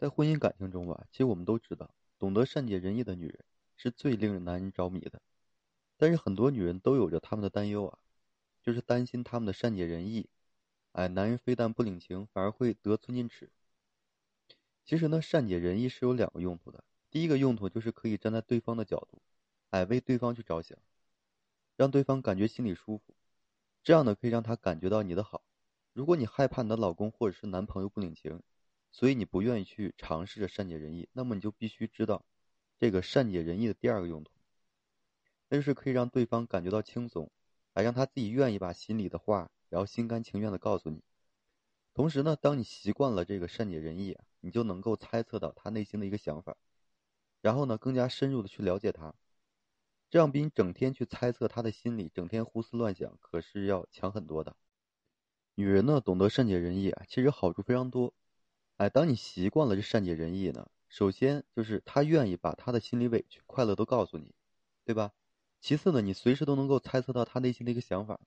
在婚姻感情中吧，其实我们都知道，懂得善解人意的女人是最令人男人着迷的。但是很多女人都有着他们的担忧啊，就是担心他们的善解人意，哎，男人非但不领情，反而会得寸进尺。其实呢，善解人意是有两个用途的。第一个用途就是可以站在对方的角度，哎，为对方去着想，让对方感觉心里舒服，这样呢可以让他感觉到你的好。如果你害怕你的老公或者是男朋友不领情，所以你不愿意去尝试着善解人意，那么你就必须知道，这个善解人意的第二个用途，那就是可以让对方感觉到轻松，来让他自己愿意把心里的话，然后心甘情愿的告诉你。同时呢，当你习惯了这个善解人意，你就能够猜测到他内心的一个想法，然后呢，更加深入的去了解他，这样比你整天去猜测他的心理，整天胡思乱想，可是要强很多的。女人呢，懂得善解人意啊，其实好处非常多。哎，当你习惯了这善解人意呢，首先就是他愿意把他的心里委屈、快乐都告诉你，对吧？其次呢，你随时都能够猜测到他内心的一个想法，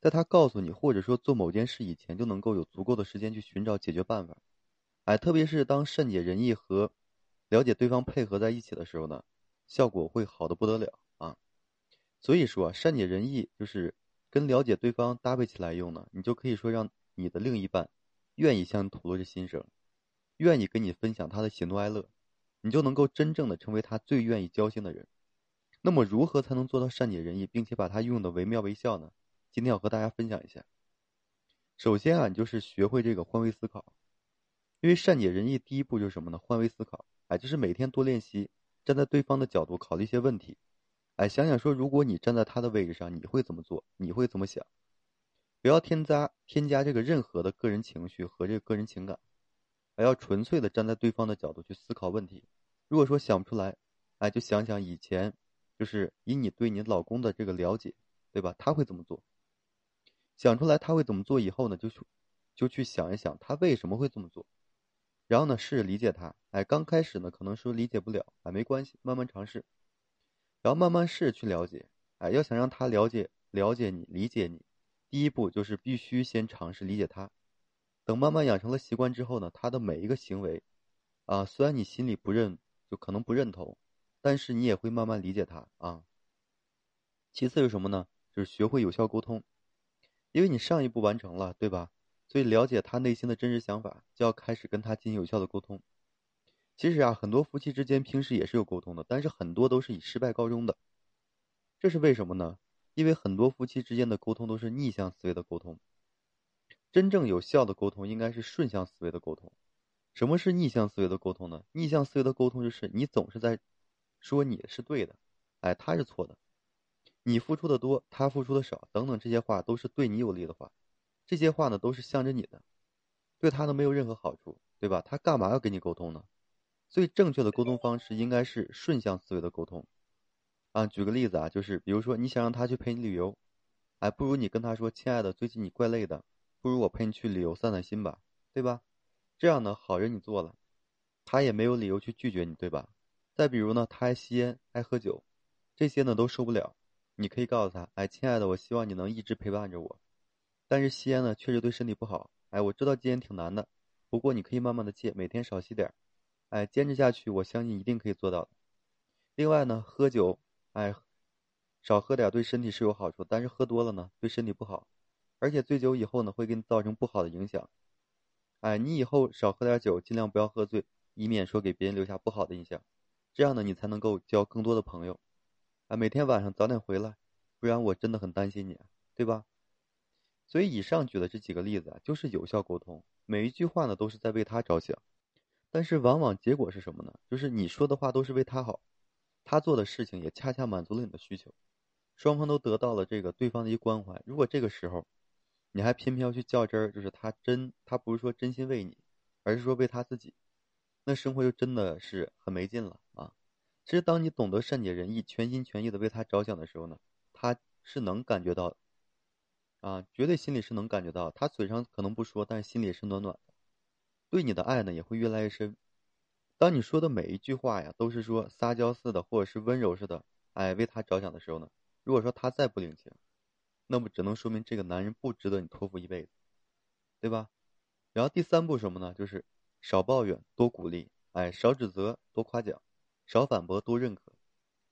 在他告诉你或者说做某件事以前，就能够有足够的时间去寻找解决办法。哎，特别是当善解人意和了解对方配合在一起的时候呢，效果会好的不得了啊。所以说啊，善解人意就是跟了解对方搭配起来用呢，你就可以说让你的另一半。愿意向你吐露这心声，愿意跟你分享他的喜怒哀乐，你就能够真正的成为他最愿意交心的人。那么，如何才能做到善解人意，并且把它用的惟妙惟肖呢？今天要和大家分享一下。首先啊，你就是学会这个换位思考，因为善解人意第一步就是什么呢？换位思考，哎，就是每天多练习站在对方的角度考虑一些问题，哎，想想说，如果你站在他的位置上，你会怎么做？你会怎么想？不要添加添加这个任何的个人情绪和这个个人情感，还要纯粹的站在对方的角度去思考问题。如果说想不出来，哎，就想想以前，就是以你对你老公的这个了解，对吧？他会怎么做？想出来他会怎么做以后呢，就去就去想一想他为什么会这么做，然后呢试着理解他。哎，刚开始呢可能说理解不了，哎，没关系，慢慢尝试，然后慢慢试去了解。哎，要想让他了解了解你，理解你。第一步就是必须先尝试理解他，等慢慢养成了习惯之后呢，他的每一个行为，啊，虽然你心里不认，就可能不认同，但是你也会慢慢理解他啊。其次是什么呢？就是学会有效沟通，因为你上一步完成了，对吧？所以了解他内心的真实想法，就要开始跟他进行有效的沟通。其实啊，很多夫妻之间平时也是有沟通的，但是很多都是以失败告终的，这是为什么呢？因为很多夫妻之间的沟通都是逆向思维的沟通，真正有效的沟通应该是顺向思维的沟通。什么是逆向思维的沟通呢？逆向思维的沟通就是你总是在说你是对的，哎，他是错的，你付出的多，他付出的少，等等这些话都是对你有利的话，这些话呢都是向着你的，对他呢没有任何好处，对吧？他干嘛要跟你沟通呢？所以正确的沟通方式应该是顺向思维的沟通。啊，举个例子啊，就是比如说你想让他去陪你旅游，哎，不如你跟他说：“亲爱的，最近你怪累的，不如我陪你去旅游散散心吧，对吧？”这样呢，好人你做了，他也没有理由去拒绝你，对吧？再比如呢，他爱吸烟、爱喝酒，这些呢都受不了，你可以告诉他：“哎，亲爱的，我希望你能一直陪伴着我，但是吸烟呢确实对身体不好，哎，我知道戒烟挺难的，不过你可以慢慢的戒，每天少吸点，哎，坚持下去，我相信一定可以做到的。另外呢，喝酒。”哎，少喝点对身体是有好处，但是喝多了呢，对身体不好，而且醉酒以后呢，会给你造成不好的影响。哎，你以后少喝点酒，尽量不要喝醉，以免说给别人留下不好的印象。这样呢，你才能够交更多的朋友。啊，每天晚上早点回来，不然我真的很担心你，对吧？所以以上举的这几个例子啊，就是有效沟通，每一句话呢都是在为他着想，但是往往结果是什么呢？就是你说的话都是为他好。他做的事情也恰恰满足了你的需求，双方都得到了这个对方的一关怀。如果这个时候，你还偏偏要去较真儿，就是他真他不是说真心为你，而是说为他自己，那生活就真的是很没劲了啊！其实，当你懂得善解人意、全心全意的为他着想的时候呢，他是能感觉到，啊，绝对心里是能感觉到，他嘴上可能不说，但是心里是暖暖的，对你的爱呢也会越来越深。当你说的每一句话呀，都是说撒娇似的，或者是温柔似的，哎，为他着想的时候呢，如果说他再不领情，那么只能说明这个男人不值得你托付一辈子，对吧？然后第三步什么呢？就是少抱怨，多鼓励，哎，少指责，多夸奖，少反驳，多认可，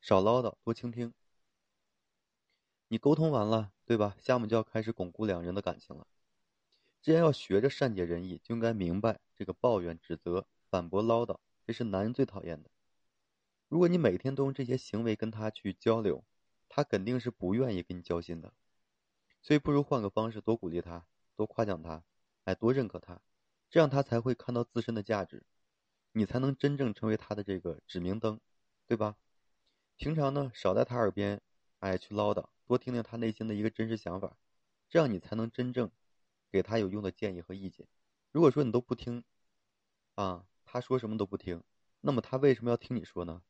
少唠叨，多倾听。你沟通完了，对吧？下面就要开始巩固两人的感情了。既然要学着善解人意，就应该明白这个抱怨、指责、反驳、唠叨，这是男人最讨厌的。如果你每天都用这些行为跟他去交流，他肯定是不愿意跟你交心的。所以，不如换个方式，多鼓励他，多夸奖他，哎，多认可他，这样他才会看到自身的价值，你才能真正成为他的这个指明灯，对吧？平常呢，少在他耳边，哎，去唠叨。多听听他内心的一个真实想法，这样你才能真正给他有用的建议和意见。如果说你都不听，啊，他说什么都不听，那么他为什么要听你说呢？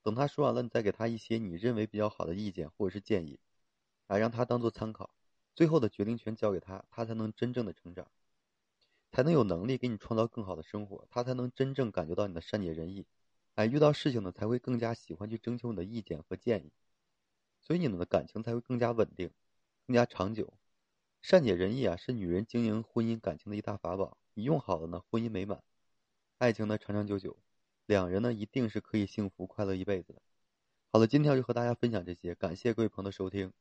等他说完了，你再给他一些你认为比较好的意见或者是建议，啊，让他当做参考，最后的决定权交给他，他才能真正的成长，才能有能力给你创造更好的生活，他才能真正感觉到你的善解人意，哎，遇到事情呢才会更加喜欢去征求你的意见和建议。所以你们的感情才会更加稳定，更加长久。善解人意啊，是女人经营婚姻感情的一大法宝。你用好了呢，婚姻美满，爱情呢长长久久，两人呢一定是可以幸福快乐一辈子的。好了，今天就和大家分享这些，感谢各位朋友的收听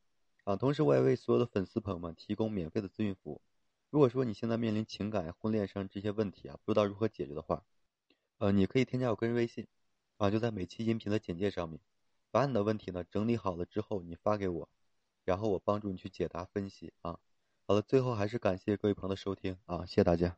啊！同时我也为所有的粉丝朋友们提供免费的咨询服务。如果说你现在面临情感、婚恋上这些问题啊，不知道如何解决的话，呃，你可以添加我个人微信啊，就在每期音频的简介上面。把你的问题呢整理好了之后，你发给我，然后我帮助你去解答分析啊。好了，最后还是感谢各位朋友的收听啊，谢谢大家。